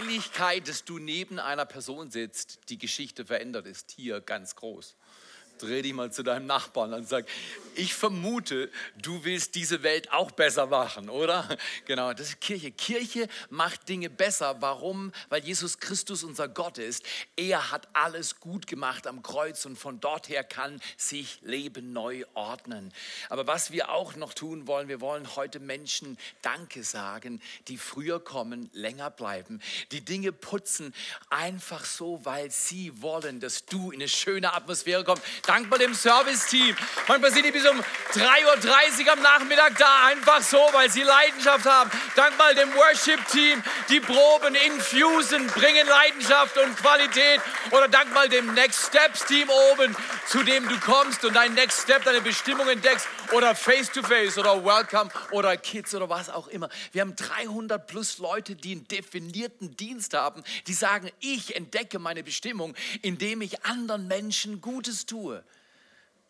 Wahrscheinlichkeit, dass du neben einer Person sitzt, die Geschichte verändert, ist hier ganz groß dreh dich mal zu deinem Nachbarn und sag, ich vermute, du willst diese Welt auch besser machen, oder? Genau, das ist Kirche. Kirche macht Dinge besser. Warum? Weil Jesus Christus unser Gott ist. Er hat alles gut gemacht am Kreuz und von dort her kann sich Leben neu ordnen. Aber was wir auch noch tun wollen, wir wollen heute Menschen Danke sagen, die früher kommen, länger bleiben, die Dinge putzen, einfach so, weil sie wollen, dass du in eine schöne Atmosphäre kommst. Dankbar dem Serviceteam. Manchmal sind die bis um 3.30 Uhr am Nachmittag da, einfach so, weil sie Leidenschaft haben. Dankbar dem Worship-Team, die Proben infusen, bringen Leidenschaft und Qualität. Oder dankbar dem Next Steps-Team oben, zu dem du kommst und dein Next Step, deine Bestimmung entdeckst. Oder Face-to-Face -face oder Welcome oder Kids oder was auch immer. Wir haben 300 plus Leute, die einen definierten Dienst haben, die sagen, ich entdecke meine Bestimmung, indem ich anderen Menschen Gutes tue.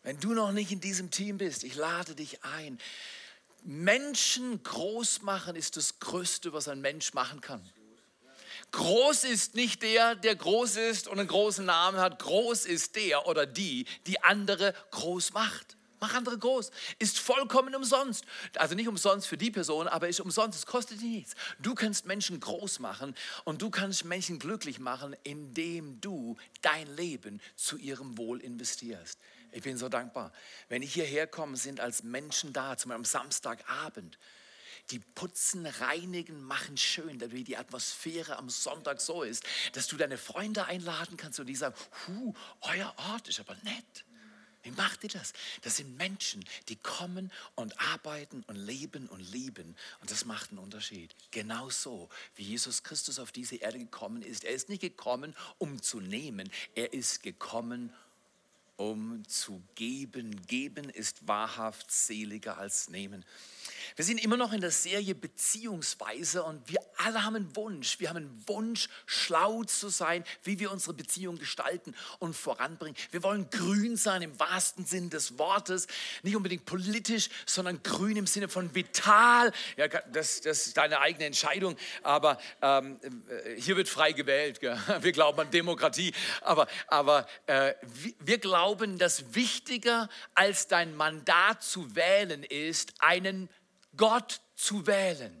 Wenn du noch nicht in diesem Team bist, ich lade dich ein. Menschen groß machen ist das Größte, was ein Mensch machen kann. Groß ist nicht der, der groß ist und einen großen Namen hat. Groß ist der oder die, die andere groß macht. Mach andere groß. Ist vollkommen umsonst. Also nicht umsonst für die Person, aber ist umsonst. Es kostet dir nichts. Du kannst Menschen groß machen und du kannst Menschen glücklich machen, indem du dein Leben zu ihrem Wohl investierst. Ich bin so dankbar. Wenn ich hierher komme, sind als Menschen da, zum Beispiel am Samstagabend. Die putzen, reinigen, machen schön, damit die Atmosphäre am Sonntag so ist, dass du deine Freunde einladen kannst und die sagen, Hu, euer Ort ist aber nett. Wie macht ihr das? Das sind Menschen, die kommen und arbeiten und leben und lieben. Und das macht einen Unterschied. Genauso wie Jesus Christus auf diese Erde gekommen ist. Er ist nicht gekommen, um zu nehmen. Er ist gekommen, um um zu geben. Geben ist wahrhaft seliger als nehmen. Wir sind immer noch in der Serie Beziehungsweise und wir alle haben einen Wunsch. Wir haben einen Wunsch, schlau zu sein, wie wir unsere Beziehung gestalten und voranbringen. Wir wollen grün sein im wahrsten Sinn des Wortes, nicht unbedingt politisch, sondern grün im Sinne von vital. Ja, das, das ist deine eigene Entscheidung, aber ähm, äh, hier wird frei gewählt. Gell? Wir glauben an Demokratie, aber, aber äh, wir glauben, dass wichtiger als dein Mandat zu wählen ist, einen Gott zu wählen.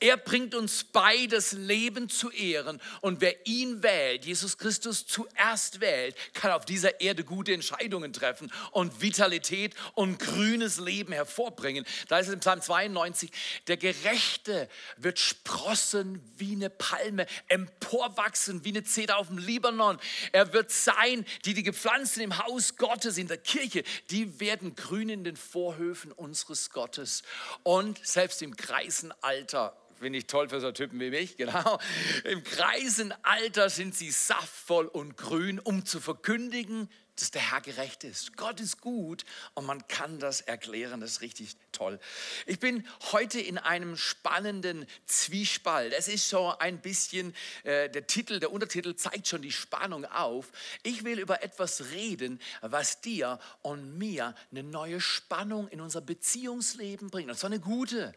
Er bringt uns bei, das Leben zu ehren. Und wer ihn wählt, Jesus Christus zuerst wählt, kann auf dieser Erde gute Entscheidungen treffen und Vitalität und grünes Leben hervorbringen. Da ist es im Psalm 92, der Gerechte wird sprossen wie eine Palme, emporwachsen wie eine Zeder auf dem Libanon. Er wird sein, die die gepflanzten im Haus Gottes, in der Kirche, die werden grün in den Vorhöfen unseres Gottes. Und selbst im Kreisenalter finde ich toll für so Typen wie mich, genau. Im Kreisenalter sind sie saftvoll und grün, um zu verkündigen, dass der Herr gerecht ist. Gott ist gut und man kann das erklären, das ist richtig toll. Ich bin heute in einem spannenden Zwiespalt. Es ist so ein bisschen, äh, der Titel, der Untertitel zeigt schon die Spannung auf. Ich will über etwas reden, was dir und mir eine neue Spannung in unser Beziehungsleben bringt. Und zwar eine gute.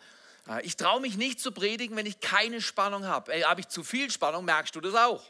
Ich traue mich nicht zu predigen, wenn ich keine Spannung habe. Habe ich zu viel Spannung, merkst du das auch.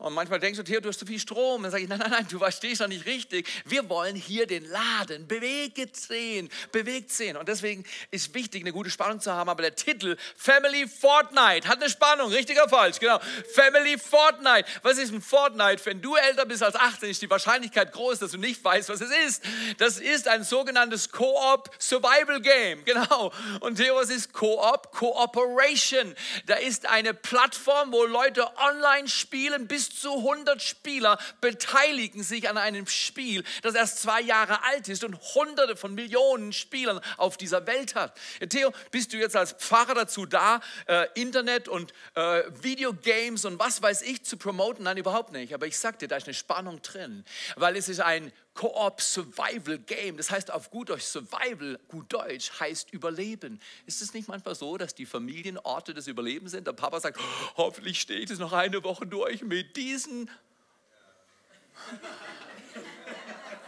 Und manchmal denkst du, Theo, du hast zu viel Strom. Dann sage ich, nein, nein, nein, du verstehst doch nicht richtig. Wir wollen hier den Laden bewegt sehen, bewegt sehen. Und deswegen ist wichtig, eine gute Spannung zu haben. Aber der Titel Family Fortnite hat eine Spannung, richtig oder falsch? Genau. Family Fortnite. Was ist ein Fortnite? Wenn du älter bist als 18, ist die Wahrscheinlichkeit groß, dass du nicht weißt, was es ist. Das ist ein sogenanntes Co-op Survival Game. Genau. Und Theo, was ist Co-op? Cooperation. Da ist eine Plattform, wo Leute online spielen bis zu 100 Spieler beteiligen sich an einem Spiel, das erst zwei Jahre alt ist und hunderte von Millionen Spielern auf dieser Welt hat. Theo, bist du jetzt als Pfarrer dazu da, äh, Internet und äh, Videogames und was weiß ich zu promoten? Nein, überhaupt nicht. Aber ich sag dir, da ist eine Spannung drin, weil es ist ein Co-op Survival Game. Das heißt auf gut Deutsch, Survival, gut Deutsch, heißt Überleben. Ist es nicht manchmal so, dass die Familienorte des Überlebens sind? Der Papa sagt, hoffentlich steht es noch eine Woche durch mit diesen.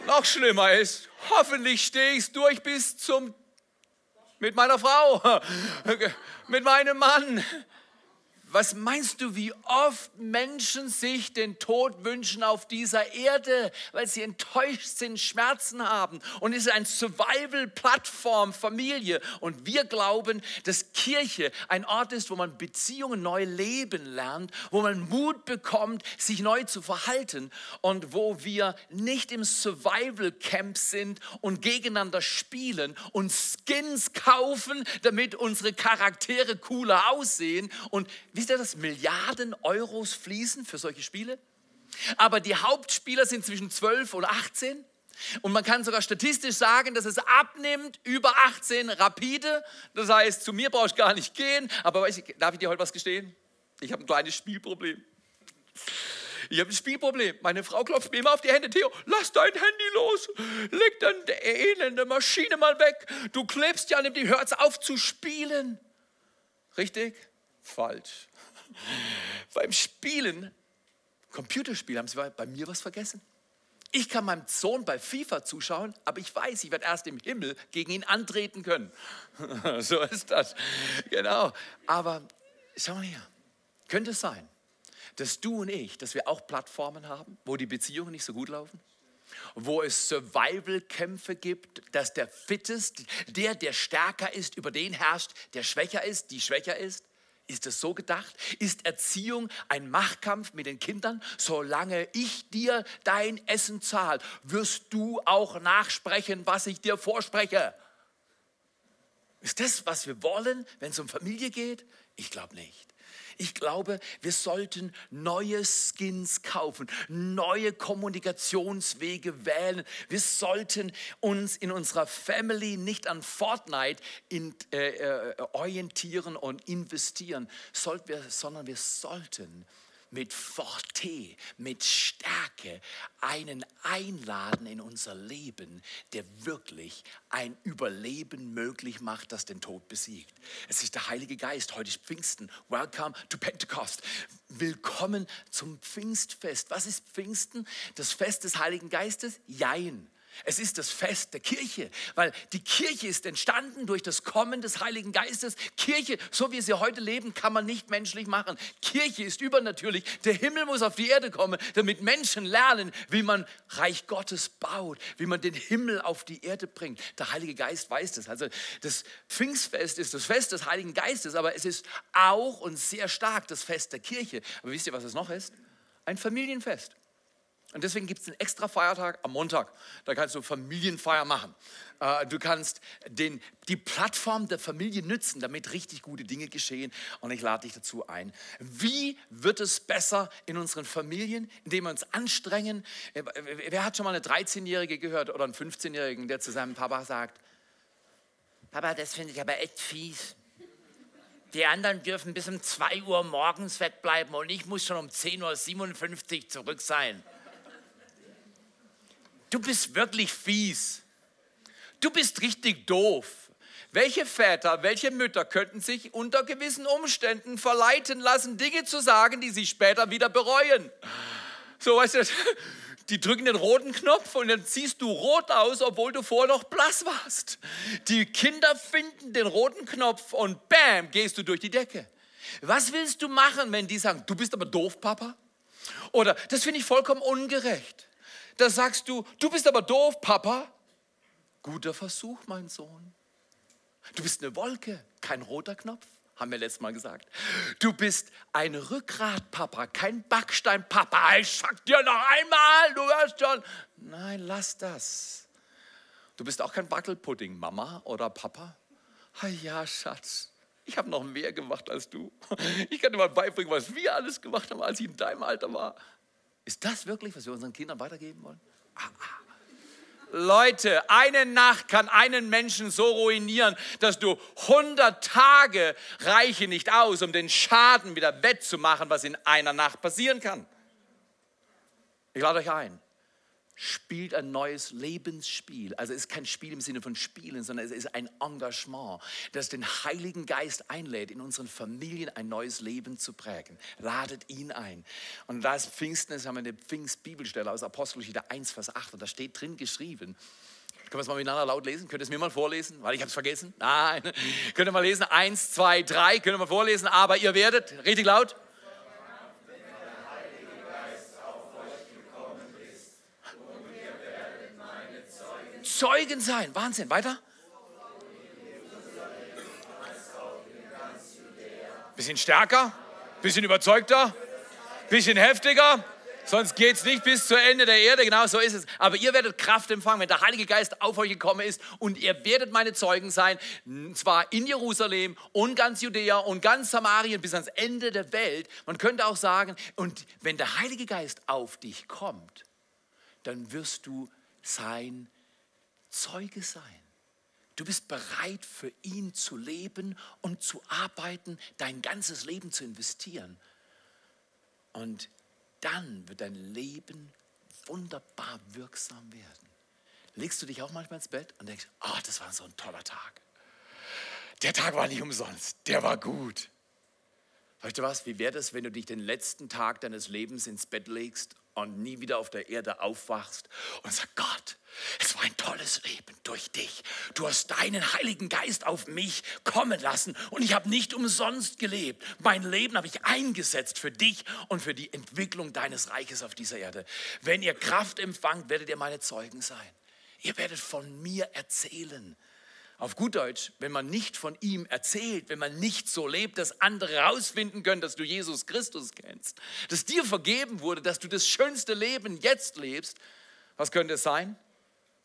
noch schlimmer ist, hoffentlich stehe ich durch bis zum mit meiner Frau, mit meinem Mann. Was meinst du, wie oft Menschen sich den Tod wünschen auf dieser Erde, weil sie enttäuscht sind, Schmerzen haben? Und es ist eine Survival-Plattform, Familie. Und wir glauben, dass Kirche ein Ort ist, wo man Beziehungen neu leben lernt, wo man Mut bekommt, sich neu zu verhalten und wo wir nicht im Survival-Camp sind und gegeneinander spielen und Skins kaufen, damit unsere Charaktere cooler aussehen. Und wisst ihr, dass Milliarden Euros fließen für solche Spiele? Aber die Hauptspieler sind zwischen 12 und 18. Und man kann sogar statistisch sagen, dass es abnimmt über 18 rapide. Das heißt, zu mir brauchst du gar nicht gehen. Aber ich, darf ich dir heute was gestehen? Ich habe ein kleines Spielproblem. Ich habe ein Spielproblem. Meine Frau klopft mir immer auf die Hände. Theo, lass dein Handy los. Leg die elende Maschine mal weg. Du klebst ja an dem, die hört auf zu spielen. Richtig? Falsch. Beim Spielen, Computerspiel, haben Sie bei mir was vergessen? Ich kann meinem Sohn bei FIFA zuschauen, aber ich weiß, ich werde erst im Himmel gegen ihn antreten können. so ist das. Genau. Aber schau mal her. Könnte es sein, dass du und ich, dass wir auch Plattformen haben, wo die Beziehungen nicht so gut laufen? Wo es Survival-Kämpfe gibt, dass der Fittest, der, der stärker ist, über den herrscht, der schwächer ist, die schwächer ist? Ist es so gedacht? Ist Erziehung ein Machtkampf mit den Kindern? Solange ich dir dein Essen zahle, wirst du auch nachsprechen, was ich dir vorspreche. Ist das, was wir wollen, wenn es um Familie geht? Ich glaube nicht. Ich glaube, wir sollten neue Skins kaufen, neue Kommunikationswege wählen. Wir sollten uns in unserer Family nicht an Fortnite in, äh, äh, orientieren und investieren, sondern wir sollten mit Forte, mit Stärke einen einladen in unser Leben, der wirklich ein Überleben möglich macht, das den Tod besiegt. Es ist der Heilige Geist. Heute ist Pfingsten. Welcome to Pentecost. Willkommen zum Pfingstfest. Was ist Pfingsten? Das Fest des Heiligen Geistes? Jein. Es ist das Fest der Kirche, weil die Kirche ist entstanden durch das Kommen des Heiligen Geistes. Kirche, so wie sie heute leben, kann man nicht menschlich machen. Kirche ist übernatürlich. Der Himmel muss auf die Erde kommen, damit Menschen lernen, wie man Reich Gottes baut, wie man den Himmel auf die Erde bringt. Der Heilige Geist weiß das. Also das Pfingstfest ist das Fest des Heiligen Geistes, aber es ist auch und sehr stark das Fest der Kirche. Aber wisst ihr, was es noch ist? Ein Familienfest. Und deswegen gibt es einen extra Feiertag am Montag. Da kannst du Familienfeier machen. Äh, du kannst den, die Plattform der Familie nützen, damit richtig gute Dinge geschehen. Und ich lade dich dazu ein. Wie wird es besser in unseren Familien, indem wir uns anstrengen? Äh, wer hat schon mal eine 13-Jährige gehört oder einen 15-Jährigen, der zu seinem Papa sagt, Papa, das finde ich aber echt fies. Die anderen dürfen bis um 2 Uhr morgens wegbleiben und ich muss schon um 10.57 Uhr zurück sein. Du bist wirklich fies. Du bist richtig doof. Welche Väter, welche Mütter könnten sich unter gewissen Umständen verleiten lassen, Dinge zu sagen, die sie später wieder bereuen? So, weißt du, die drücken den roten Knopf und dann siehst du rot aus, obwohl du vorher noch blass warst. Die Kinder finden den roten Knopf und bam, gehst du durch die Decke. Was willst du machen, wenn die sagen, du bist aber doof, Papa? Oder das finde ich vollkommen ungerecht. Da sagst du, du bist aber doof, Papa. Guter Versuch, mein Sohn. Du bist eine Wolke, kein roter Knopf, haben wir letztes Mal gesagt. Du bist ein Rückgrat, Papa, kein Backstein, Papa. Ich sag dir noch einmal, du hörst schon. Nein, lass das. Du bist auch kein Wackelpudding, Mama oder Papa. Ah ja, Schatz, ich habe noch mehr gemacht als du. Ich kann dir mal beibringen, was wir alles gemacht haben, als ich in deinem Alter war. Ist das wirklich, was wir unseren Kindern weitergeben wollen? Ah, ah. Leute, eine Nacht kann einen Menschen so ruinieren, dass du 100 Tage reiche nicht aus, um den Schaden wieder wettzumachen, was in einer Nacht passieren kann. Ich lade euch ein spielt ein neues Lebensspiel. Also es ist kein Spiel im Sinne von Spielen, sondern es ist ein Engagement, das den Heiligen Geist einlädt, in unseren Familien ein neues Leben zu prägen. Ladet ihn ein. Und da ist Pfingsten, ist haben wir eine Pfingstbibelstelle aus Apostelgeschichte 1, Vers 8 und da steht drin geschrieben, wir es mal miteinander laut lesen? Könnt ihr es mir mal vorlesen? Weil ich habe es vergessen. Nein. Könnt ihr mal lesen? Eins, zwei, drei. Könnt ihr mal vorlesen? Aber ihr werdet, richtig laut. Zeugen sein. Wahnsinn. Weiter. Bisschen stärker, bisschen überzeugter, bisschen heftiger. Sonst geht es nicht bis zu Ende der Erde, genau so ist es. Aber ihr werdet Kraft empfangen, wenn der Heilige Geist auf euch gekommen ist und ihr werdet meine Zeugen sein, und zwar in Jerusalem und ganz Judäa und ganz Samarien bis ans Ende der Welt. Man könnte auch sagen, und wenn der Heilige Geist auf dich kommt, dann wirst du sein Zeuge sein. Du bist bereit, für ihn zu leben und zu arbeiten, dein ganzes Leben zu investieren. Und dann wird dein Leben wunderbar wirksam werden. Legst du dich auch manchmal ins Bett und denkst, oh, das war so ein toller Tag. Der Tag war nicht umsonst, der war gut. Weißt du was, wie wäre das, wenn du dich den letzten Tag deines Lebens ins Bett legst und nie wieder auf der Erde aufwachst und sagst, Gott, es war ein tolles Leben durch dich. Du hast deinen Heiligen Geist auf mich kommen lassen und ich habe nicht umsonst gelebt. Mein Leben habe ich eingesetzt für dich und für die Entwicklung deines Reiches auf dieser Erde. Wenn ihr Kraft empfangt, werdet ihr meine Zeugen sein. Ihr werdet von mir erzählen. Auf gut Deutsch, wenn man nicht von ihm erzählt, wenn man nicht so lebt, dass andere herausfinden können, dass du Jesus Christus kennst, dass dir vergeben wurde, dass du das schönste Leben jetzt lebst, was könnte es sein?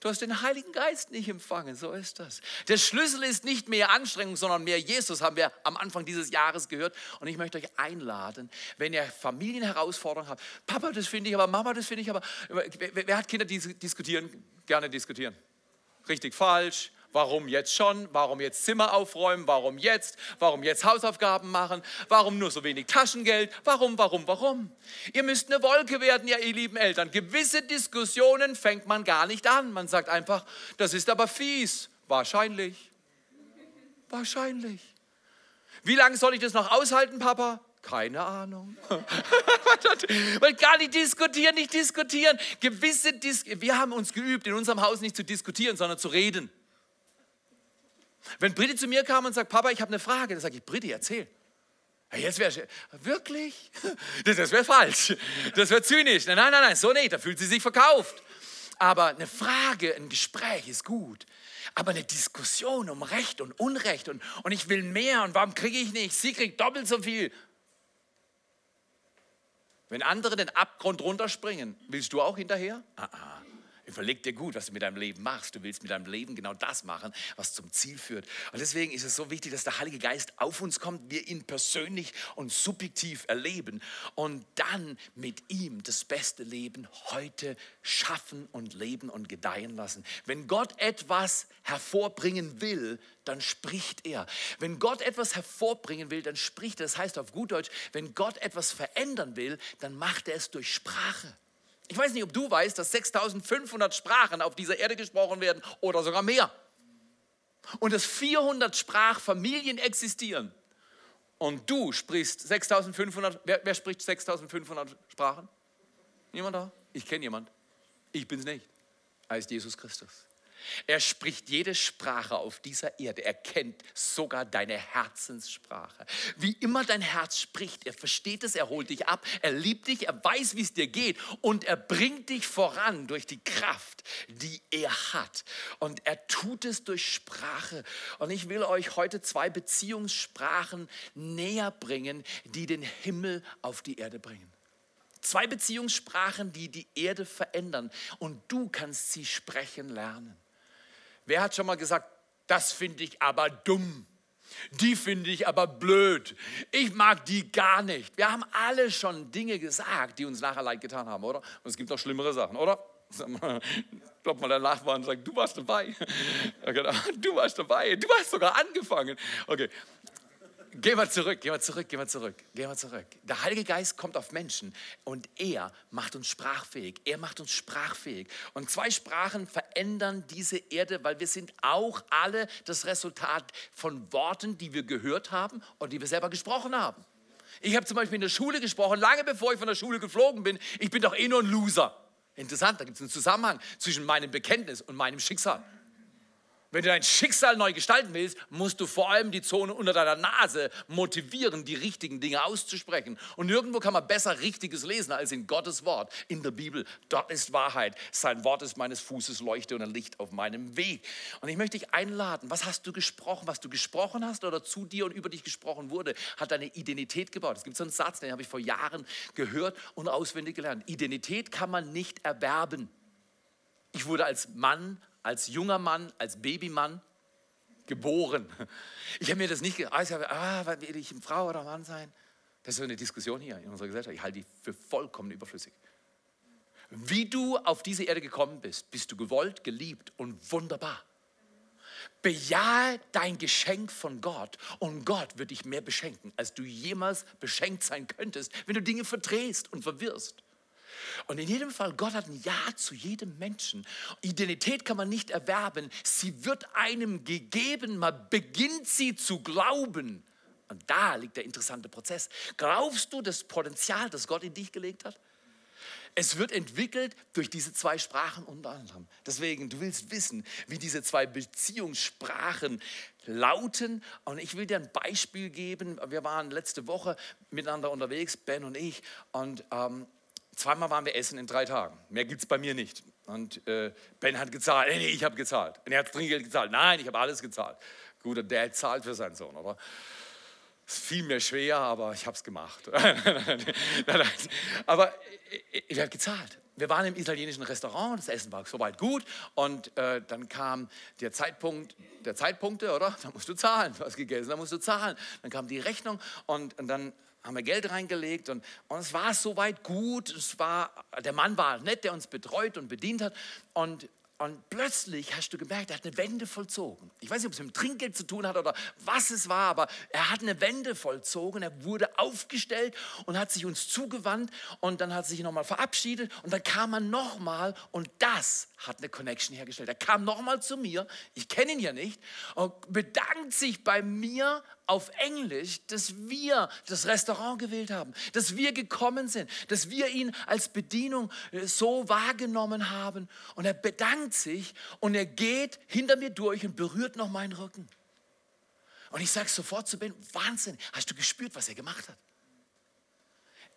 Du hast den Heiligen Geist nicht empfangen, so ist das. Der Schlüssel ist nicht mehr Anstrengung, sondern mehr Jesus, haben wir am Anfang dieses Jahres gehört. Und ich möchte euch einladen, wenn ihr Familienherausforderungen habt, Papa, das finde ich aber, Mama, das finde ich aber. Wer, wer hat Kinder, die diskutieren? Gerne diskutieren. Richtig, falsch, Warum jetzt schon? Warum jetzt Zimmer aufräumen? Warum jetzt? Warum jetzt Hausaufgaben machen? Warum nur so wenig Taschengeld? Warum, warum, warum? Ihr müsst eine Wolke werden, ja, ihr lieben Eltern. Gewisse Diskussionen fängt man gar nicht an. Man sagt einfach, das ist aber fies. Wahrscheinlich. Wahrscheinlich. Wie lange soll ich das noch aushalten, Papa? Keine Ahnung. Weil gar nicht diskutieren, nicht diskutieren. Gewisse Dis Wir haben uns geübt, in unserem Haus nicht zu diskutieren, sondern zu reden. Wenn Britti zu mir kam und sagt, Papa, ich habe eine Frage, dann sage ich, Britti, erzähl. Jetzt wäre wirklich? Das wäre falsch. Das wäre zynisch. Nein, nein, nein, so nicht. Da fühlt sie sich verkauft. Aber eine Frage, ein Gespräch ist gut. Aber eine Diskussion um Recht und Unrecht und, und ich will mehr und warum kriege ich nicht? Sie kriegt doppelt so viel. Wenn andere den Abgrund runterspringen, willst du auch hinterher? Ah, ah. Überleg dir gut, was du mit deinem Leben machst. Du willst mit deinem Leben genau das machen, was zum Ziel führt. Und deswegen ist es so wichtig, dass der Heilige Geist auf uns kommt, wir ihn persönlich und subjektiv erleben und dann mit ihm das beste Leben heute schaffen und leben und gedeihen lassen. Wenn Gott etwas hervorbringen will, dann spricht er. Wenn Gott etwas hervorbringen will, dann spricht er. Das heißt auf gut Deutsch, wenn Gott etwas verändern will, dann macht er es durch Sprache. Ich weiß nicht, ob du weißt, dass 6500 Sprachen auf dieser Erde gesprochen werden oder sogar mehr. Und dass 400 Sprachfamilien existieren. Und du sprichst 6500, wer, wer spricht 6500 Sprachen? Niemand da? Ich kenne jemand. Ich bin es nicht. Ist Jesus Christus. Er spricht jede Sprache auf dieser Erde. Er kennt sogar deine Herzenssprache. Wie immer dein Herz spricht, er versteht es, er holt dich ab, er liebt dich, er weiß, wie es dir geht und er bringt dich voran durch die Kraft, die er hat. Und er tut es durch Sprache. Und ich will euch heute zwei Beziehungssprachen näher bringen, die den Himmel auf die Erde bringen. Zwei Beziehungssprachen, die die Erde verändern. Und du kannst sie sprechen lernen. Wer hat schon mal gesagt, das finde ich aber dumm? Die finde ich aber blöd. Ich mag die gar nicht. Wir haben alle schon Dinge gesagt, die uns nachher leid getan haben, oder? Und es gibt noch schlimmere Sachen, oder? Klopft mal der Nachbarn und sagt, du warst dabei. Du warst dabei. Du hast sogar angefangen. Okay, Geh mal zurück, geh mal zurück, geh mal zurück, geh mal zurück. Der Heilige Geist kommt auf Menschen und er macht uns sprachfähig. Er macht uns sprachfähig. Und zwei Sprachen verändern diese Erde, weil wir sind auch alle das Resultat von Worten, die wir gehört haben und die wir selber gesprochen haben. Ich habe zum Beispiel in der Schule gesprochen, lange bevor ich von der Schule geflogen bin. Ich bin doch eh nur ein Loser. Interessant, da gibt es einen Zusammenhang zwischen meinem Bekenntnis und meinem Schicksal. Wenn du dein Schicksal neu gestalten willst, musst du vor allem die Zone unter deiner Nase motivieren, die richtigen Dinge auszusprechen. Und nirgendwo kann man besser Richtiges lesen als in Gottes Wort, in der Bibel. Dort ist Wahrheit. Sein Wort ist meines Fußes Leuchte und ein Licht auf meinem Weg. Und ich möchte dich einladen. Was hast du gesprochen? Was du gesprochen hast oder zu dir und über dich gesprochen wurde, hat deine Identität gebaut. Es gibt so einen Satz, den habe ich vor Jahren gehört und auswendig gelernt. Identität kann man nicht erwerben. Ich wurde als Mann als junger Mann, als Babymann geboren. Ich habe mir das nicht gedacht, ah, will ich eine Frau oder Mann sein? Das ist so eine Diskussion hier in unserer Gesellschaft. Ich halte die für vollkommen überflüssig. Wie du auf diese Erde gekommen bist, bist du gewollt, geliebt und wunderbar. Bejahe dein Geschenk von Gott und Gott wird dich mehr beschenken, als du jemals beschenkt sein könntest, wenn du Dinge verdrehst und verwirrst. Und in jedem Fall, Gott hat ein Ja zu jedem Menschen. Identität kann man nicht erwerben. Sie wird einem gegeben. Man beginnt sie zu glauben. Und da liegt der interessante Prozess. Glaubst du das Potenzial, das Gott in dich gelegt hat? Es wird entwickelt durch diese zwei Sprachen unter anderem. Deswegen, du willst wissen, wie diese zwei Beziehungssprachen lauten. Und ich will dir ein Beispiel geben. Wir waren letzte Woche miteinander unterwegs, Ben und ich. Und ähm, zweimal waren wir essen in drei Tagen. Mehr gibt es bei mir nicht. Und äh, Ben hat gezahlt. Nee, ich habe gezahlt. Und er hat Trinkgeld gezahlt. Nein, ich habe alles gezahlt. Guter Dad zahlt für seinen Sohn, oder? Es fiel mir schwer, aber ich habe es gemacht. aber ich habe gezahlt. Wir waren im italienischen Restaurant, das Essen war soweit gut und äh, dann kam der Zeitpunkt der Zeitpunkte, oder? Da musst du zahlen. Du hast gegessen, da musst du zahlen. Dann kam die Rechnung und, und dann haben wir Geld reingelegt und, und es war soweit gut. Es war, der Mann war nett, der uns betreut und bedient hat. Und, und plötzlich hast du gemerkt, er hat eine Wende vollzogen. Ich weiß nicht, ob es mit dem Trinkgeld zu tun hat oder was es war, aber er hat eine Wende vollzogen. Er wurde aufgestellt und hat sich uns zugewandt und dann hat sich nochmal verabschiedet und dann kam er nochmal und das hat eine Connection hergestellt. Er kam nochmal zu mir, ich kenne ihn ja nicht, und bedankt sich bei mir auf Englisch, dass wir das Restaurant gewählt haben, dass wir gekommen sind, dass wir ihn als Bedienung äh, so wahrgenommen haben. Und er bedankt sich und er geht hinter mir durch und berührt noch meinen Rücken. Und ich sage sofort zu Ben, Wahnsinn, hast du gespürt, was er gemacht hat?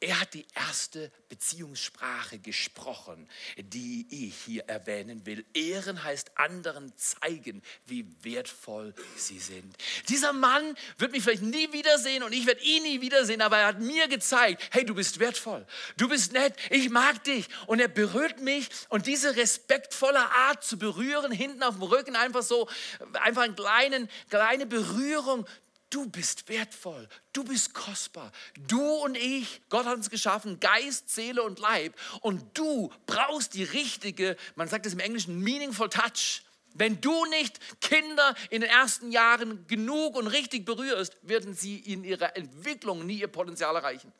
Er hat die erste Beziehungssprache gesprochen, die ich hier erwähnen will. Ehren heißt anderen zeigen, wie wertvoll sie sind. Dieser Mann wird mich vielleicht nie wiedersehen und ich werde ihn nie wiedersehen, aber er hat mir gezeigt, hey, du bist wertvoll, du bist nett, ich mag dich. Und er berührt mich und diese respektvolle Art zu berühren, hinten auf dem Rücken einfach so, einfach eine kleine, kleine Berührung, Du bist wertvoll, du bist kostbar. Du und ich, Gott hat uns geschaffen, Geist, Seele und Leib. Und du brauchst die richtige, man sagt es im Englischen, meaningful touch. Wenn du nicht Kinder in den ersten Jahren genug und richtig berührst, werden sie in ihrer Entwicklung nie ihr Potenzial erreichen.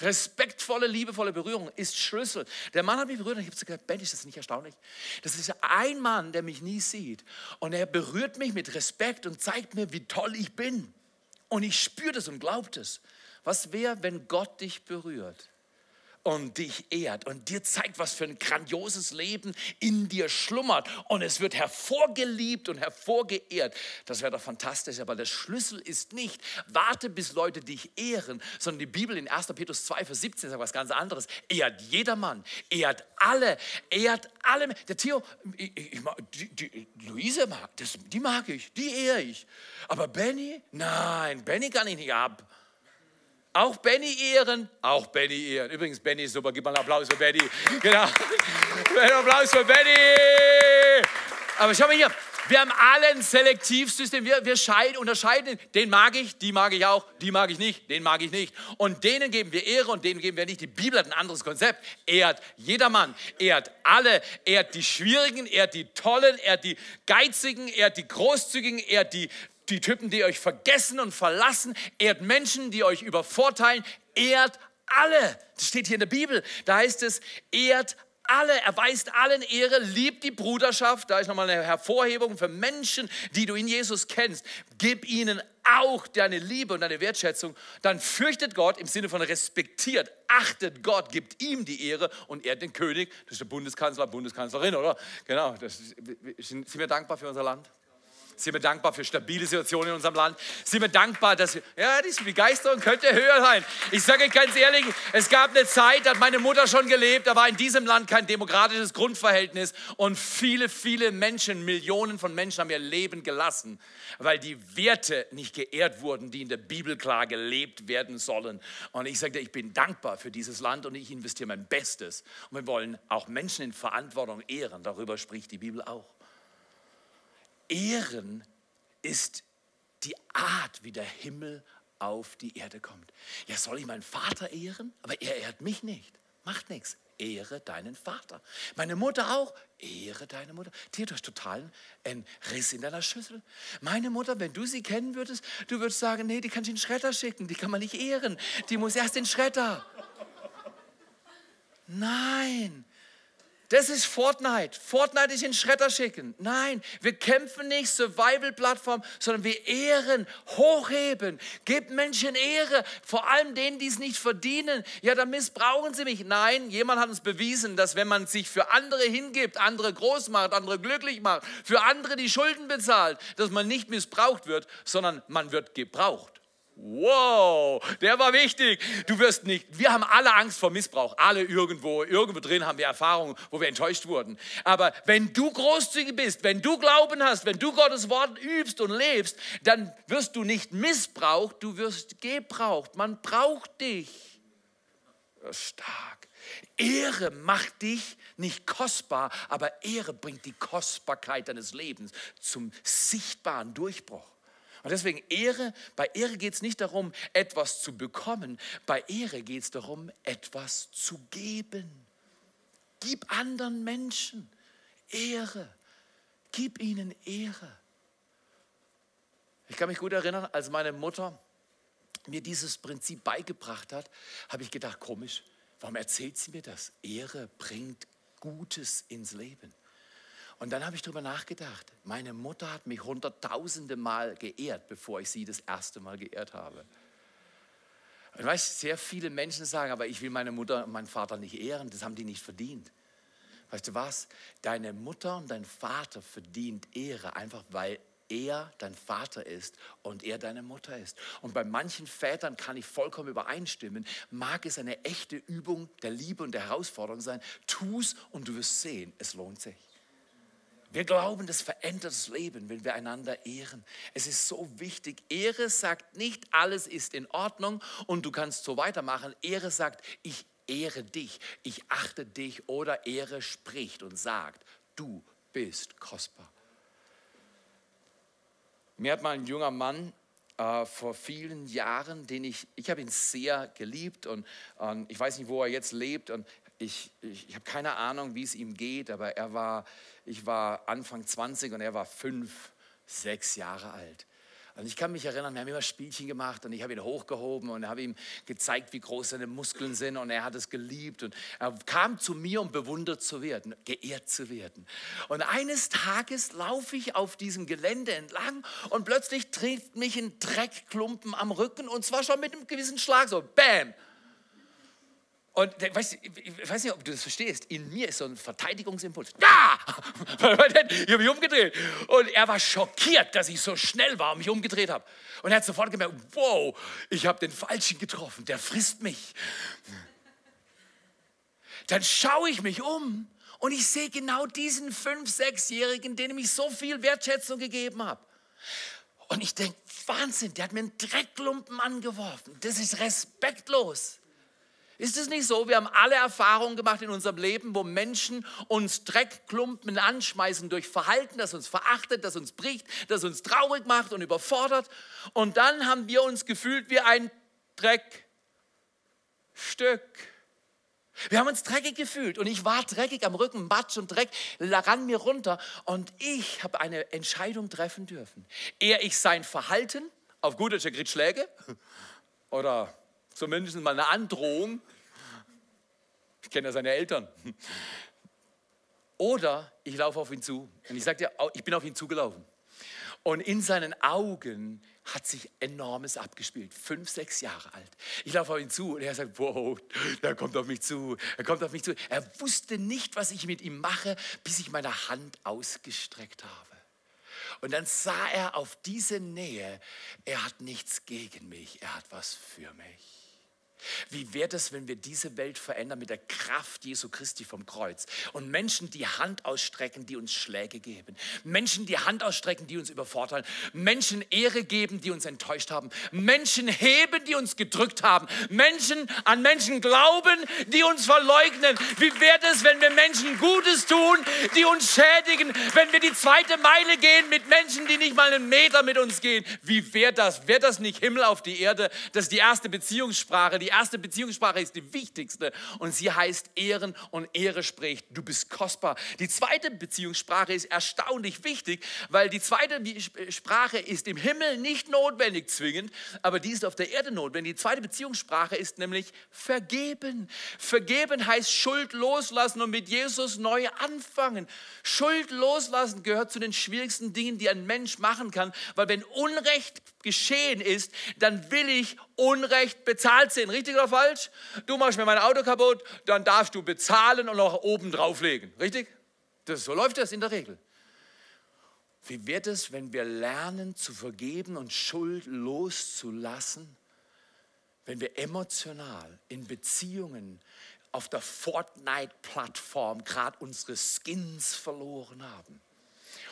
Respektvolle, liebevolle Berührung ist Schlüssel. Der Mann hat mich berührt und ich habe gesagt, Ben, ist das nicht erstaunlich? Das ist ein Mann, der mich nie sieht. Und er berührt mich mit Respekt und zeigt mir, wie toll ich bin. Und ich spüre das und glaube das. Was wäre, wenn Gott dich berührt? Und dich ehrt und dir zeigt, was für ein grandioses Leben in dir schlummert. Und es wird hervorgeliebt und hervorgeehrt. Das wäre doch fantastisch. Aber der Schlüssel ist nicht, warte, bis Leute dich ehren, sondern die Bibel in 1. Petrus 2, Vers 17 sagt was ganz anderes. Ehrt jedermann, ehrt alle, ehrt alle. Der Theo, ich, ich, die, die, Luise mag, das, die mag ich, die ehre ich. Aber Benny, nein, Benny kann ich nicht ab. Auch Benny ehren, auch Benny ehren. Übrigens, Benny ist super, gib mal einen Applaus für Benny. Genau. Einen Applaus für Benny. Aber schau mal hier, wir haben alle ein Selektivsystem. Wir, wir scheiden, unterscheiden, den mag ich, die mag ich auch, die mag ich nicht, den mag ich nicht. Und denen geben wir Ehre und denen geben wir nicht. Die Bibel hat ein anderes Konzept. Ehrt jedermann, ehrt alle, ehrt die Schwierigen, ehrt die Tollen, ehrt die Geizigen, ehrt die Großzügigen, ehrt die die Typen, die euch vergessen und verlassen, ehrt Menschen, die euch übervorteilen, ehrt alle. Das steht hier in der Bibel. Da heißt es, ehrt alle, erweist allen Ehre, liebt die Bruderschaft. Da ist nochmal eine Hervorhebung für Menschen, die du in Jesus kennst. Gib ihnen auch deine Liebe und deine Wertschätzung. Dann fürchtet Gott im Sinne von respektiert, achtet Gott, gibt ihm die Ehre und ehrt den König. Das ist der Bundeskanzler, Bundeskanzlerin, oder? Genau. Das, sind wir dankbar für unser Land? Sind wir dankbar für stabile Situationen in unserem Land? Sind wir dankbar, dass wir, ja, diese Begeisterung könnte höher sein. Ich sage ganz ehrlich, es gab eine Zeit, da hat meine Mutter schon gelebt, da war in diesem Land kein demokratisches Grundverhältnis und viele, viele Menschen, Millionen von Menschen haben ihr Leben gelassen, weil die Werte nicht geehrt wurden, die in der Bibel klar gelebt werden sollen. Und ich sagte, ich bin dankbar für dieses Land und ich investiere mein Bestes. Und wir wollen auch Menschen in Verantwortung ehren. Darüber spricht die Bibel auch. Ehren ist die Art, wie der Himmel auf die Erde kommt. Ja, soll ich meinen Vater ehren? Aber er ehrt mich nicht. Macht nichts. Ehre deinen Vater. Meine Mutter auch. Ehre deine Mutter. Die euch totalen einen Riss in deiner Schüssel. Meine Mutter, wenn du sie kennen würdest, du würdest sagen, nee, die kann ich in den Schredder schicken. Die kann man nicht ehren. Die muss erst in den Schredder. Nein, das ist Fortnite. Fortnite ist in Schredder schicken. Nein, wir kämpfen nicht Survival-Plattform, sondern wir ehren, hochheben, geben Menschen Ehre, vor allem denen, die es nicht verdienen. Ja, dann missbrauchen sie mich. Nein, jemand hat uns bewiesen, dass wenn man sich für andere hingibt, andere groß macht, andere glücklich macht, für andere die Schulden bezahlt, dass man nicht missbraucht wird, sondern man wird gebraucht. Wow, der war wichtig. Du wirst nicht, wir haben alle Angst vor Missbrauch, alle irgendwo, irgendwo drin haben wir Erfahrungen, wo wir enttäuscht wurden. Aber wenn du großzügig bist, wenn du Glauben hast, wenn du Gottes Wort übst und lebst, dann wirst du nicht missbraucht, du wirst gebraucht. Man braucht dich. Stark. Ehre macht dich nicht kostbar, aber Ehre bringt die Kostbarkeit deines Lebens zum sichtbaren Durchbruch. Und deswegen Ehre, bei Ehre geht es nicht darum, etwas zu bekommen, bei Ehre geht es darum, etwas zu geben. Gib anderen Menschen Ehre, gib ihnen Ehre. Ich kann mich gut erinnern, als meine Mutter mir dieses Prinzip beigebracht hat, habe ich gedacht, komisch, warum erzählt sie mir das? Ehre bringt Gutes ins Leben. Und dann habe ich darüber nachgedacht. Meine Mutter hat mich hunderttausende Mal geehrt, bevor ich sie das erste Mal geehrt habe. Und weißt, sehr viele Menschen sagen, aber ich will meine Mutter und meinen Vater nicht ehren, das haben die nicht verdient. Weißt du was? Deine Mutter und dein Vater verdient Ehre, einfach weil er dein Vater ist und er deine Mutter ist. Und bei manchen Vätern kann ich vollkommen übereinstimmen. Mag es eine echte Übung der Liebe und der Herausforderung sein, tu es und du wirst sehen, es lohnt sich. Wir glauben, das verändert das Leben, wenn wir einander ehren. Es ist so wichtig. Ehre sagt nicht, alles ist in Ordnung und du kannst so weitermachen. Ehre sagt, ich ehre dich, ich achte dich oder Ehre spricht und sagt, du bist kostbar. Mir hat mal ein junger Mann äh, vor vielen Jahren, den ich, ich habe ihn sehr geliebt und, und ich weiß nicht, wo er jetzt lebt und ich, ich, ich habe keine Ahnung, wie es ihm geht, aber er war, ich war Anfang 20 und er war fünf, sechs Jahre alt. Und ich kann mich erinnern, wir haben immer Spielchen gemacht und ich habe ihn hochgehoben und habe ihm gezeigt, wie groß seine Muskeln sind und er hat es geliebt und er kam zu mir, um bewundert zu werden, geehrt zu werden. Und eines Tages laufe ich auf diesem Gelände entlang und plötzlich trifft mich ein Dreckklumpen am Rücken und zwar schon mit einem gewissen Schlag, so Bam! Und weißt, ich weiß nicht, ob du das verstehst. In mir ist so ein Verteidigungsimpuls. Ja! Ich habe mich umgedreht. Und er war schockiert, dass ich so schnell war und mich umgedreht habe. Und er hat sofort gemerkt: Wow, ich habe den Falschen getroffen. Der frisst mich. Dann schaue ich mich um und ich sehe genau diesen fünf, sechsjährigen, dem ich so viel Wertschätzung gegeben habe. Und ich denke: Wahnsinn, der hat mir einen Drecklumpen angeworfen. Das ist respektlos. Ist es nicht so? Wir haben alle Erfahrungen gemacht in unserem Leben, wo Menschen uns Dreckklumpen anschmeißen durch Verhalten, das uns verachtet, das uns bricht, das uns traurig macht und überfordert. Und dann haben wir uns gefühlt wie ein Dreckstück. Wir haben uns dreckig gefühlt und ich war dreckig am Rücken, Matsch und Dreck ran mir runter und ich habe eine Entscheidung treffen dürfen. Eher ich sein Verhalten, auf gut Deutsch, kriegt Schläge oder zumindest mal eine Androhung. Ich kenne ja seine Eltern. Oder ich laufe auf ihn zu und ich dir, ich bin auf ihn zugelaufen. Und in seinen Augen hat sich enormes abgespielt. Fünf, sechs Jahre alt. Ich laufe auf ihn zu und er sagt, wow, der kommt auf mich zu, er kommt auf mich zu. Er wusste nicht, was ich mit ihm mache, bis ich meine Hand ausgestreckt habe. Und dann sah er auf diese Nähe, er hat nichts gegen mich, er hat was für mich. Wie wäre es, wenn wir diese Welt verändern mit der Kraft Jesu Christi vom Kreuz und Menschen die Hand ausstrecken, die uns Schläge geben, Menschen die Hand ausstrecken, die uns überfordern, Menschen Ehre geben, die uns enttäuscht haben, Menschen heben, die uns gedrückt haben, Menschen an Menschen glauben, die uns verleugnen. Wie wäre es, wenn wir Menschen Gutes tun, die uns schädigen, wenn wir die zweite Meile gehen mit Menschen, die nicht mal einen Meter mit uns gehen? Wie wäre das? Wäre das nicht Himmel auf die Erde? Das ist die erste Beziehungssprache, die erste Beziehungssprache ist die wichtigste und sie heißt Ehren und Ehre spricht. Du bist kostbar. Die zweite Beziehungssprache ist erstaunlich wichtig, weil die zweite Sprache ist im Himmel nicht notwendig zwingend, aber die ist auf der Erde notwendig. Die zweite Beziehungssprache ist nämlich vergeben. Vergeben heißt Schuld loslassen und mit Jesus neu anfangen. Schuld loslassen gehört zu den schwierigsten Dingen, die ein Mensch machen kann, weil wenn Unrecht geschehen ist, dann will ich Unrecht bezahlt sehen. Richtig oder falsch? Du machst mir mein Auto kaputt, dann darfst du bezahlen und noch oben drauflegen. Richtig? Das, so läuft das in der Regel. Wie wird es, wenn wir lernen zu vergeben und Schuld loszulassen? Wenn wir emotional in Beziehungen auf der Fortnite-Plattform gerade unsere Skins verloren haben?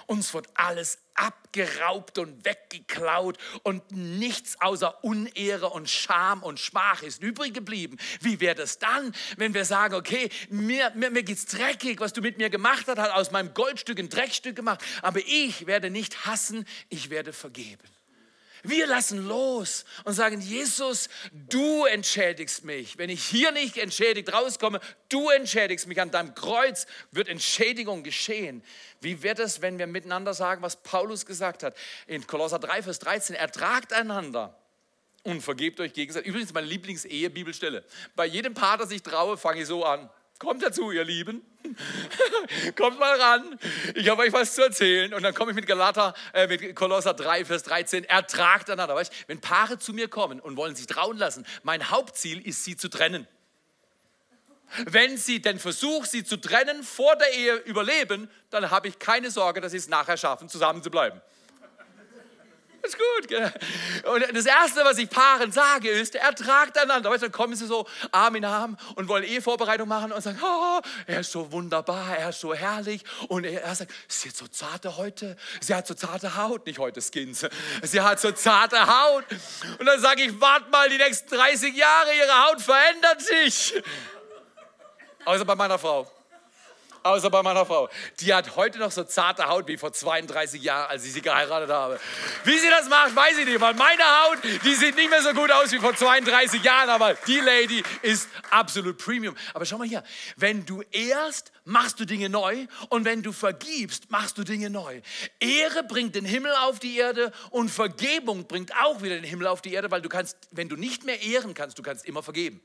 Uns wird alles abgeraubt und weggeklaut und nichts außer Unehre und Scham und Schmach ist übrig geblieben. Wie wäre das dann, wenn wir sagen, okay, mir, mir, mir geht's dreckig, was du mit mir gemacht hast, hat aus meinem Goldstück ein Dreckstück gemacht, aber ich werde nicht hassen, ich werde vergeben. Wir lassen los und sagen, Jesus, du entschädigst mich. Wenn ich hier nicht entschädigt rauskomme, du entschädigst mich. An deinem Kreuz wird Entschädigung geschehen. Wie wird es, wenn wir miteinander sagen, was Paulus gesagt hat in Kolosser 3, Vers 13? Ertragt einander und vergebt euch gegenseitig. Übrigens meine Lieblings-Ehe-Bibelstelle. Bei jedem Paar, das ich traue, fange ich so an. Kommt dazu, ihr Lieben. Kommt mal ran. Ich habe euch was zu erzählen. Und dann komme ich mit Galater, äh, mit Kolosser 3, Vers 13. Ertragt einander. Weißt, wenn Paare zu mir kommen und wollen sich trauen lassen, mein Hauptziel ist, sie zu trennen. Wenn sie den Versuch, sie zu trennen, vor der Ehe überleben, dann habe ich keine Sorge, dass sie es nachher schaffen, zusammen zu bleiben. Ist gut. Und das Erste, was ich Paaren sage, ist, ertragt einander. Weißt, dann kommen sie so Arm in Arm und wollen Ehevorbereitung machen und sagen, oh, er ist so wunderbar, er ist so herrlich. Und er, er sagt, sie hat so zarte heute, sie hat so zarte Haut, nicht heute Skins, sie hat so zarte Haut. Und dann sage ich, wart mal die nächsten 30 Jahre, ihre Haut verändert sich. Außer bei meiner Frau außer bei meiner Frau. Die hat heute noch so zarte Haut wie vor 32 Jahren, als ich sie geheiratet habe. Wie sie das macht, weiß ich nicht, weil meine Haut, die sieht nicht mehr so gut aus wie vor 32 Jahren, aber die Lady ist absolut Premium. Aber schau mal hier, wenn du ehrst, machst du Dinge neu und wenn du vergibst, machst du Dinge neu. Ehre bringt den Himmel auf die Erde und Vergebung bringt auch wieder den Himmel auf die Erde, weil du kannst, wenn du nicht mehr ehren kannst, du kannst immer vergeben.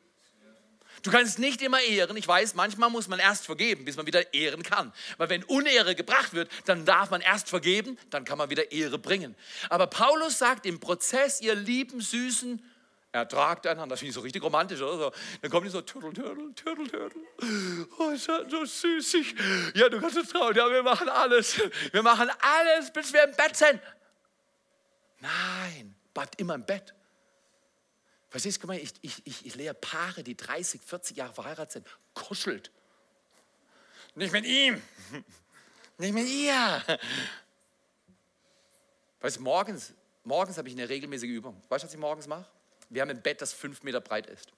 Du kannst nicht immer ehren. Ich weiß, manchmal muss man erst vergeben, bis man wieder ehren kann. Weil wenn Unehre gebracht wird, dann darf man erst vergeben, dann kann man wieder Ehre bringen. Aber Paulus sagt im Prozess, ihr lieben Süßen, ertragt einander. Das finde ich so richtig romantisch, oder? So, dann kommen die so, Turtle, Turtle, Turtle, Turtle. Oh, ist das so süßig. Ja, du kannst es trauen. Ja, wir machen alles. Wir machen alles, bis wir im Bett sind. Nein, bleibt immer im Bett. Verstehst du, ich, ich, ich, ich lehre Paare, die 30, 40 Jahre verheiratet sind, kuschelt. Nicht mit ihm, nicht mit ihr. Weißt du, morgens, morgens habe ich eine regelmäßige Übung. Weißt du, was ich morgens mache? Wir haben ein Bett, das fünf Meter breit ist.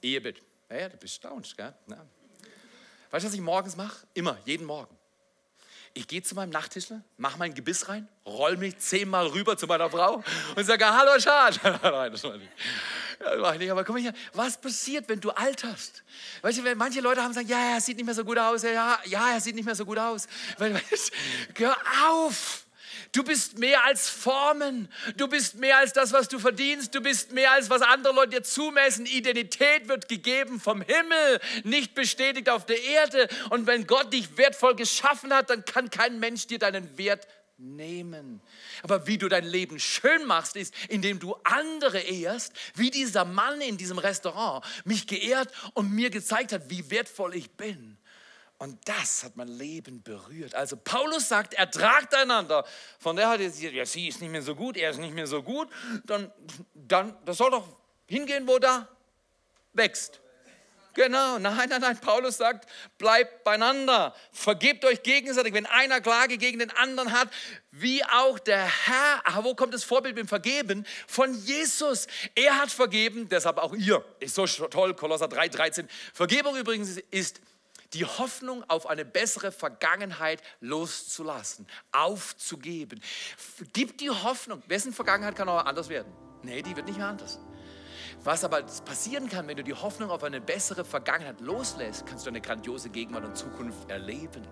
Ehebett. Ja, ja du bist staunst, gell? Ja. Weißt du, was ich morgens mache? Immer, jeden Morgen. Ich gehe zu meinem Nachttischler, mache mein Gebiss rein, roll mich zehnmal rüber zu meiner Frau und sage, hallo Schad. Nein, das war nicht. Das war nicht. Aber guck mal hier, was passiert, wenn du alterst? Weißt du, manche Leute haben gesagt, ja, er sieht nicht mehr so gut aus. Ja, ja, er sieht nicht mehr so gut aus. Hör auf! Du bist mehr als Formen. Du bist mehr als das, was du verdienst. Du bist mehr als was andere Leute dir zumessen. Identität wird gegeben vom Himmel, nicht bestätigt auf der Erde. Und wenn Gott dich wertvoll geschaffen hat, dann kann kein Mensch dir deinen Wert nehmen. Aber wie du dein Leben schön machst, ist, indem du andere ehrst, wie dieser Mann in diesem Restaurant mich geehrt und mir gezeigt hat, wie wertvoll ich bin. Und das hat mein Leben berührt. Also Paulus sagt, ertragt einander. Von der hat er gesagt, ja, sie ist nicht mehr so gut, er ist nicht mehr so gut. Dann, dann, das soll doch hingehen, wo da wächst. Genau, nein, nein, nein. Paulus sagt, bleibt beieinander. Vergebt euch gegenseitig. Wenn einer Klage gegen den anderen hat, wie auch der Herr. Aber wo kommt das Vorbild beim Vergeben? Von Jesus. Er hat vergeben, deshalb auch ihr. Ist so toll, Kolosser 3, 13. Vergebung übrigens ist die Hoffnung auf eine bessere Vergangenheit loszulassen, aufzugeben. Gib die Hoffnung. Wessen Vergangenheit kann auch anders werden? Nee, die wird nicht mehr anders. Was aber passieren kann, wenn du die Hoffnung auf eine bessere Vergangenheit loslässt, kannst du eine grandiose Gegenwart und Zukunft erleben.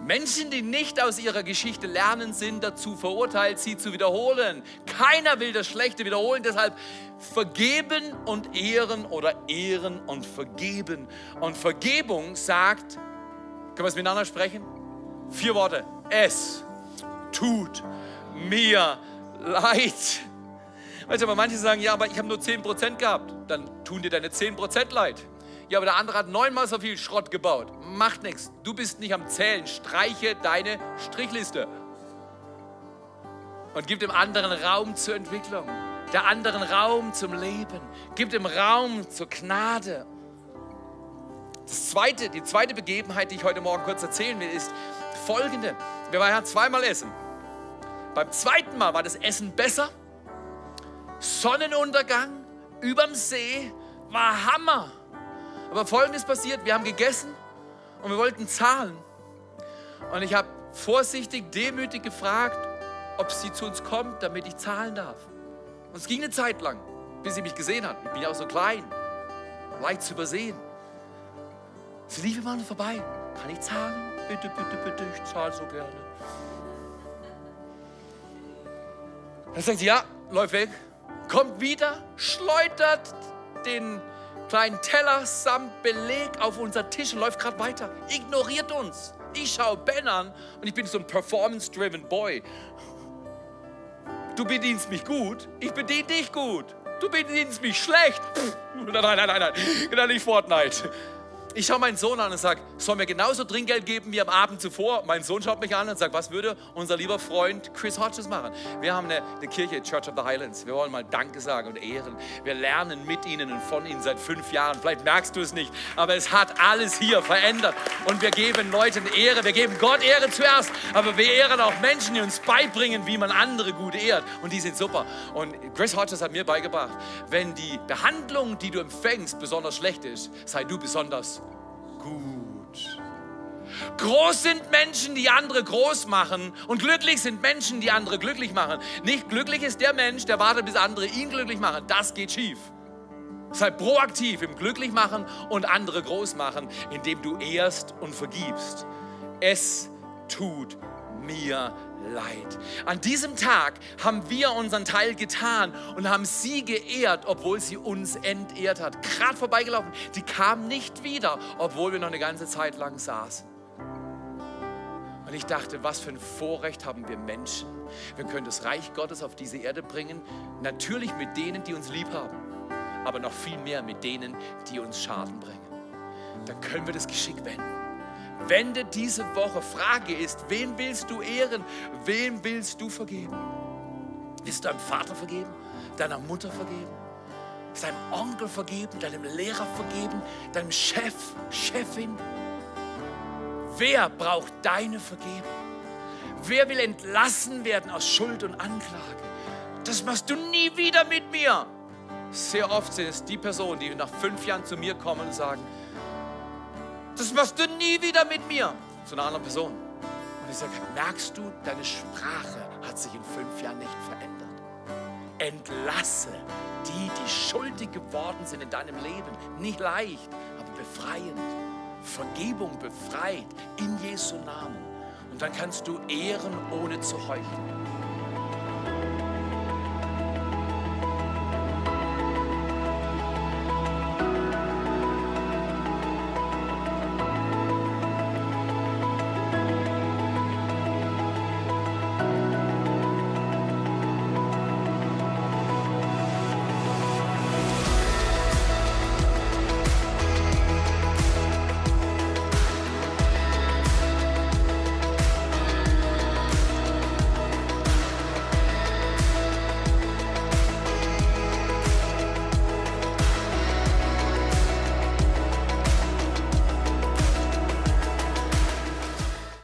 Menschen, die nicht aus ihrer Geschichte lernen, sind dazu verurteilt, sie zu wiederholen. Keiner will das Schlechte wiederholen, deshalb vergeben und ehren oder ehren und vergeben. Und Vergebung sagt, können wir es miteinander sprechen? Vier Worte. Es tut mir leid. Weißt du, aber manche sagen, ja, aber ich habe nur 10% gehabt. Dann tun dir deine 10% leid. Ja, aber der andere hat neunmal so viel Schrott gebaut. Macht nichts. Du bist nicht am Zählen. Streiche deine Strichliste. Und gib dem anderen Raum zur Entwicklung. Der anderen Raum zum Leben. Gib dem Raum zur Gnade. Das zweite, die zweite Begebenheit, die ich heute Morgen kurz erzählen will, ist folgende. Wir waren ja zweimal essen. Beim zweiten Mal war das Essen besser. Sonnenuntergang überm See war Hammer. Aber folgendes passiert, wir haben gegessen und wir wollten zahlen. Und ich habe vorsichtig, demütig gefragt, ob sie zu uns kommt, damit ich zahlen darf. Und es ging eine Zeit lang, bis sie mich gesehen hat. Ich bin ja auch so klein, leicht zu übersehen. Sie lief immer vorbei. Kann ich zahlen? Bitte, bitte, bitte, ich zahle so gerne. Dann sagt sie, ja, läuft weg, kommt wieder, schleudert den kleinen Teller samt Beleg auf unser Tisch und läuft gerade weiter. Ignoriert uns. Ich schaue Ben an und ich bin so ein performance-driven Boy. Du bedienst mich gut, ich bediene dich gut. Du bedienst mich schlecht. Nein, nein, nein, nein, nein, nicht Fortnite. Ich schaue meinen Sohn an und sage, soll mir genauso Trinkgeld geben wie am Abend zuvor? Mein Sohn schaut mich an und sagt, was würde unser lieber Freund Chris Hodges machen? Wir haben eine, eine Kirche, Church of the Highlands. Wir wollen mal Danke sagen und ehren. Wir lernen mit ihnen und von ihnen seit fünf Jahren. Vielleicht merkst du es nicht, aber es hat alles hier verändert. Und wir geben Leuten Ehre. Wir geben Gott Ehre zuerst, aber wir ehren auch Menschen, die uns beibringen, wie man andere gut ehrt. Und die sind super. Und Chris Hodges hat mir beigebracht, wenn die Behandlung, die du empfängst, besonders schlecht ist, sei du besonders gut. Groß sind Menschen, die andere groß machen und glücklich sind Menschen, die andere glücklich machen. Nicht glücklich ist der Mensch, der wartet, bis andere ihn glücklich machen. Das geht schief. Sei proaktiv im Glücklichmachen und andere groß machen, indem du ehrst und vergibst. Es tut mir leid. An diesem Tag haben wir unseren Teil getan und haben sie geehrt, obwohl sie uns entehrt hat. Gerade vorbeigelaufen. Die kam nicht wieder, obwohl wir noch eine ganze Zeit lang saßen. Und ich dachte, was für ein Vorrecht haben wir Menschen. Wir können das Reich Gottes auf diese Erde bringen. Natürlich mit denen, die uns lieb haben, aber noch viel mehr mit denen, die uns Schaden bringen. Da können wir das Geschick wenden. Wende diese Woche. Frage ist, wen willst du ehren? Wem willst du vergeben? Willst du deinem Vater vergeben? Deiner Mutter vergeben? Deinem Onkel vergeben? Deinem Lehrer vergeben? Deinem Chef, Chefin? Wer braucht deine Vergebung? Wer will entlassen werden aus Schuld und Anklage? Das machst du nie wieder mit mir. Sehr oft sind es die Personen, die nach fünf Jahren zu mir kommen und sagen, das machst du nie wieder mit mir. Zu einer anderen Person. Und ich sage, merkst du, deine Sprache hat sich in fünf Jahren nicht verändert. Entlasse die, die schuldig geworden sind in deinem Leben. Nicht leicht, aber befreiend. Vergebung befreit in Jesu Namen. Und dann kannst du ehren, ohne zu heucheln.